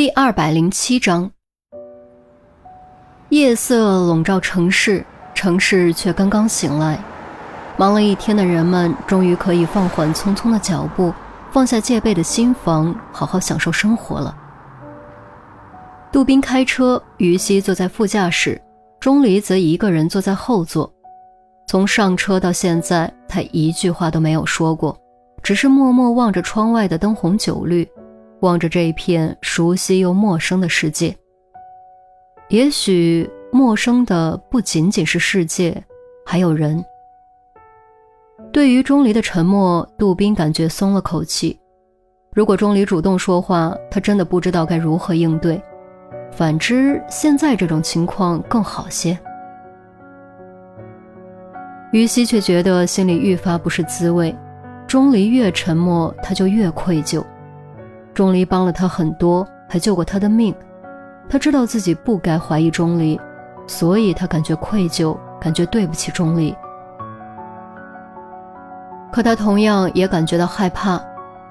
第二百零七章，夜色笼罩城市，城市却刚刚醒来。忙了一天的人们，终于可以放缓匆匆的脚步，放下戒备的心防，好好享受生活了。杜宾开车，于西坐在副驾驶，钟离则一个人坐在后座。从上车到现在，他一句话都没有说过，只是默默望着窗外的灯红酒绿。望着这一片熟悉又陌生的世界，也许陌生的不仅仅是世界，还有人。对于钟离的沉默，杜宾感觉松了口气。如果钟离主动说话，他真的不知道该如何应对；反之，现在这种情况更好些。于西却觉得心里愈发不是滋味。钟离越沉默，他就越愧疚。钟离帮了他很多，还救过他的命。他知道自己不该怀疑钟离，所以他感觉愧疚，感觉对不起钟离。可他同样也感觉到害怕，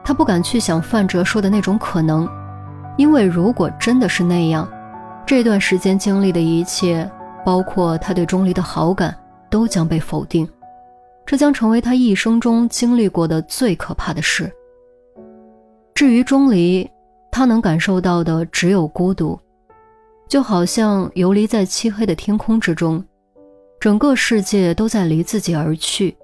他不敢去想范哲说的那种可能，因为如果真的是那样，这段时间经历的一切，包括他对钟离的好感，都将被否定，这将成为他一生中经历过的最可怕的事。至于钟离，他能感受到的只有孤独，就好像游离在漆黑的天空之中，整个世界都在离自己而去。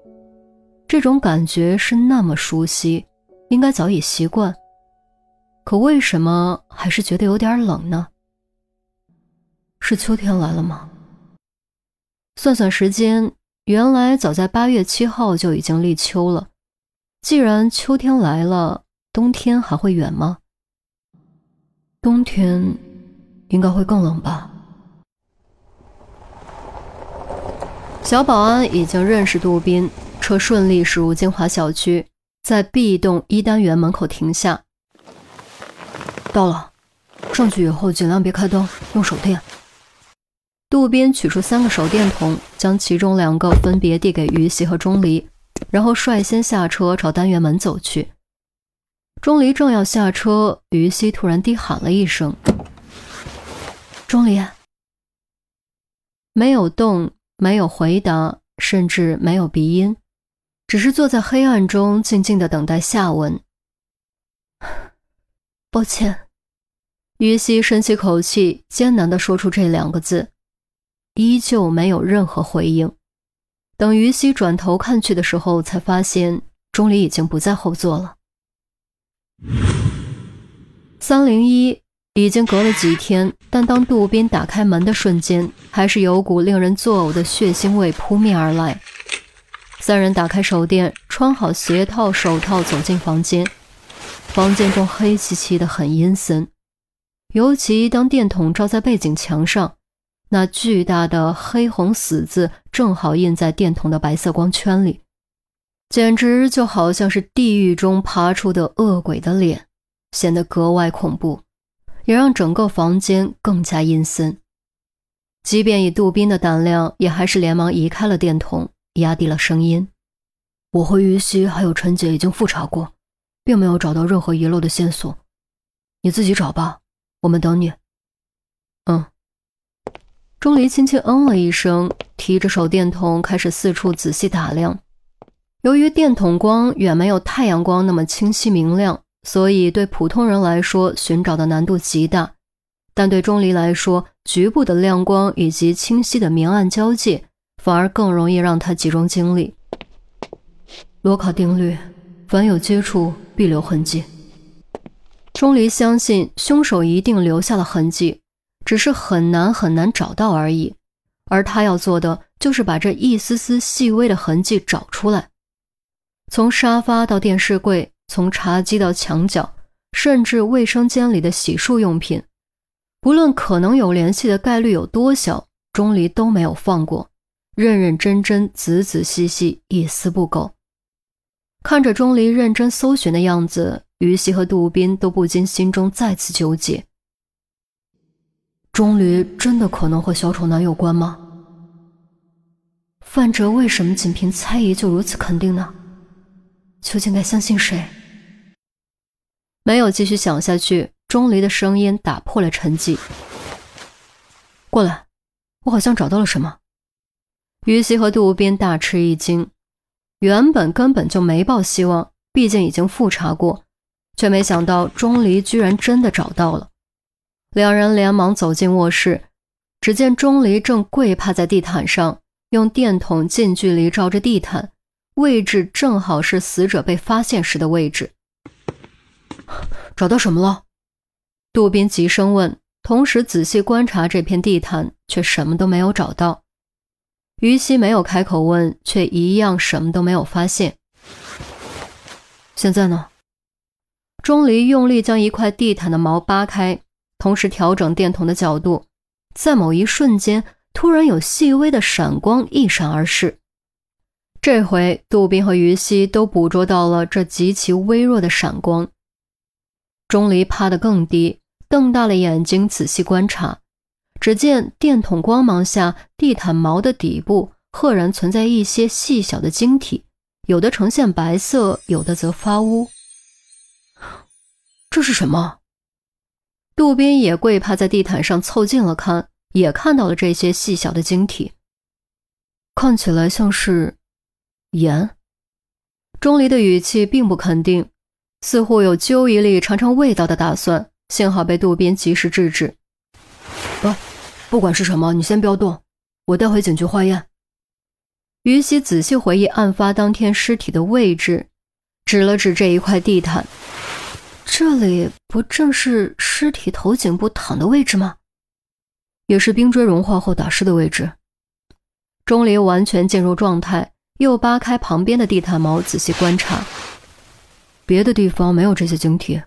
这种感觉是那么熟悉，应该早已习惯，可为什么还是觉得有点冷呢？是秋天来了吗？算算时间，原来早在八月七号就已经立秋了。既然秋天来了，冬天还会远吗？冬天应该会更冷吧。小保安已经认识杜宾，车顺利驶入金华小区，在 B 栋一单元门口停下。到了，上去以后尽量别开灯，用手电。杜宾取出三个手电筒，将其中两个分别递给于西和钟离，然后率先下车朝单元门走去。钟离正要下车，于西突然低喊了一声：“钟离！”没有动，没有回答，甚至没有鼻音，只是坐在黑暗中静静的等待下文。抱歉，于西深吸口气，艰难的说出这两个字，依旧没有任何回应。等于西转头看去的时候，才发现钟离已经不在后座了。三零一已经隔了几天，但当杜宾打开门的瞬间，还是有股令人作呕的血腥味扑面而来。三人打开手电，穿好鞋套、手套，走进房间。房间中黑漆漆的，很阴森。尤其当电筒照在背景墙上，那巨大的黑红死字正好印在电筒的白色光圈里。简直就好像是地狱中爬出的恶鬼的脸，显得格外恐怖，也让整个房间更加阴森。即便以杜宾的胆量，也还是连忙移开了电筒，压低了声音：“我和于西还有陈姐已经复查过，并没有找到任何遗漏的线索，你自己找吧，我们等你。”嗯。钟离轻轻嗯了一声，提着手电筒开始四处仔细打量。由于电筒光远没有太阳光那么清晰明亮，所以对普通人来说寻找的难度极大。但对钟离来说，局部的亮光以及清晰的明暗交界，反而更容易让他集中精力。罗卡定律：凡有接触，必留痕迹。钟离相信凶手一定留下了痕迹，只是很难很难找到而已。而他要做的，就是把这一丝丝细微的痕迹找出来。从沙发到电视柜，从茶几到墙角，甚至卫生间里的洗漱用品，不论可能有联系的概率有多小，钟离都没有放过，认认真真、仔仔细细，一丝不苟。看着钟离认真搜寻的样子，于西和杜宾都不禁心中再次纠结：钟离真的可能和小丑男有关吗？范哲为什么仅凭猜疑就如此肯定呢？究竟该相信谁？没有继续想下去，钟离的声音打破了沉寂：“过来，我好像找到了什么。”于西和杜无宾大吃一惊，原本根本就没抱希望，毕竟已经复查过，却没想到钟离居然真的找到了。两人连忙走进卧室，只见钟离正跪趴在地毯上，用电筒近距离照着地毯，位置正好是死者被发现时的位置。找到什么了？杜宾急声问，同时仔细观察这片地毯，却什么都没有找到。于西没有开口问，却一样什么都没有发现。现在呢？钟离用力将一块地毯的毛扒开，同时调整电筒的角度，在某一瞬间，突然有细微的闪光一闪而逝。这回，杜宾和于西都捕捉到了这极其微弱的闪光。钟离趴得更低，瞪大了眼睛仔细观察。只见电筒光芒下，地毯毛的底部赫然存在一些细小的晶体，有的呈现白色，有的则发乌。这是什么？杜宾也跪趴在地毯上凑近了看，也看到了这些细小的晶体，看起来像是盐。钟离的语气并不肯定，似乎有揪一粒尝尝味道的打算，幸好被杜宾及时制止。不，不管是什么，你先不要动，我带回警局化验。于西仔细回忆案发当天尸体的位置，指了指这一块地毯，这里不正是尸体头颈部躺的位置吗？也是冰锥融化后打湿的位置。钟离完全进入状态，又扒开旁边的地毯毛，仔细观察，别的地方没有这些晶体，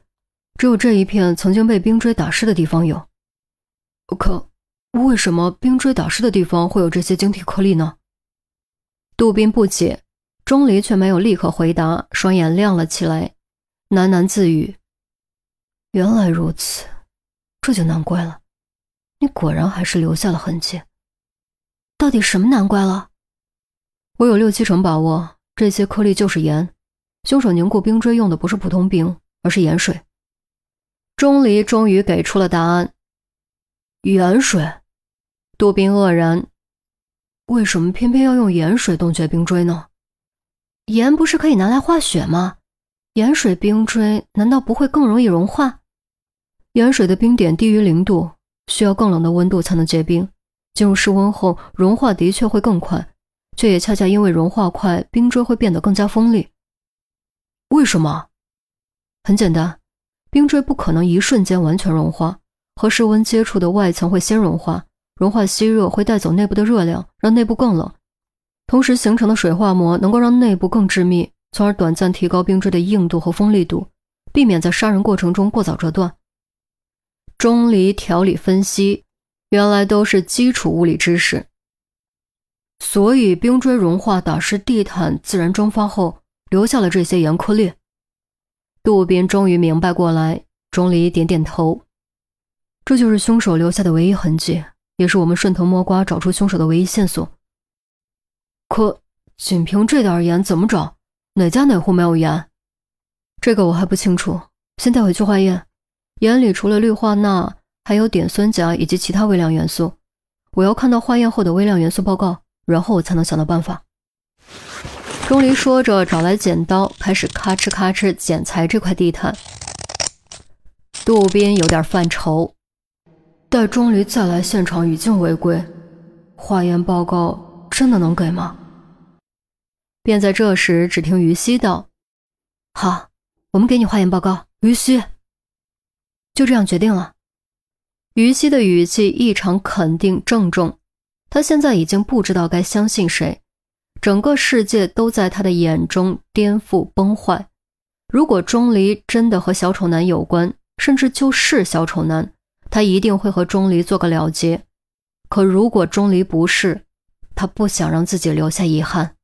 只有这一片曾经被冰锥打湿的地方有。可，为什么冰锥打湿的地方会有这些晶体颗粒呢？杜宾不解，钟离却没有立刻回答，双眼亮了起来，喃喃自语：“原来如此，这就难怪了。你果然还是留下了痕迹。到底什么难怪了？我有六七成把握，这些颗粒就是盐。凶手凝固冰锥用的不是普通冰，而是盐水。”钟离终于给出了答案。盐水，杜宾愕然，为什么偏偏要用盐水冻结冰锥呢？盐不是可以拿来化雪吗？盐水冰锥难道不会更容易融化？盐水的冰点低于零度，需要更冷的温度才能结冰。进入室温后，融化的确会更快，却也恰恰因为融化快，冰锥会变得更加锋利。为什么？很简单，冰锥不可能一瞬间完全融化。和室温接触的外层会先融化，融化吸热会带走内部的热量，让内部更冷。同时形成的水化膜能够让内部更致密，从而短暂提高冰锥的硬度和锋利度，避免在杀人过程中过早折断。钟离条理分析，原来都是基础物理知识。所以冰锥融化打湿地毯，自然蒸发后留下了这些盐颗粒。杜宾终于明白过来，钟离点点头。这就是凶手留下的唯一痕迹，也是我们顺藤摸瓜找出凶手的唯一线索。可仅凭这点盐怎么找？哪家哪户没有盐？这个我还不清楚，先带回去化验。盐里除了氯化钠，还有碘酸钾以及其他微量元素。我要看到化验后的微量元素报告，然后我才能想到办法。钟离说着，找来剪刀，开始咔哧咔哧剪裁这块地毯。杜宾有点犯愁。待钟离再来现场，已经违规。化验报告真的能给吗？便在这时，只听于西道：“好，我们给你化验报告。”于西就这样决定了。于西的语气异常肯定郑重，他现在已经不知道该相信谁，整个世界都在他的眼中颠覆崩坏。如果钟离真的和小丑男有关，甚至就是小丑男。他一定会和钟离做个了结，可如果钟离不是，他不想让自己留下遗憾。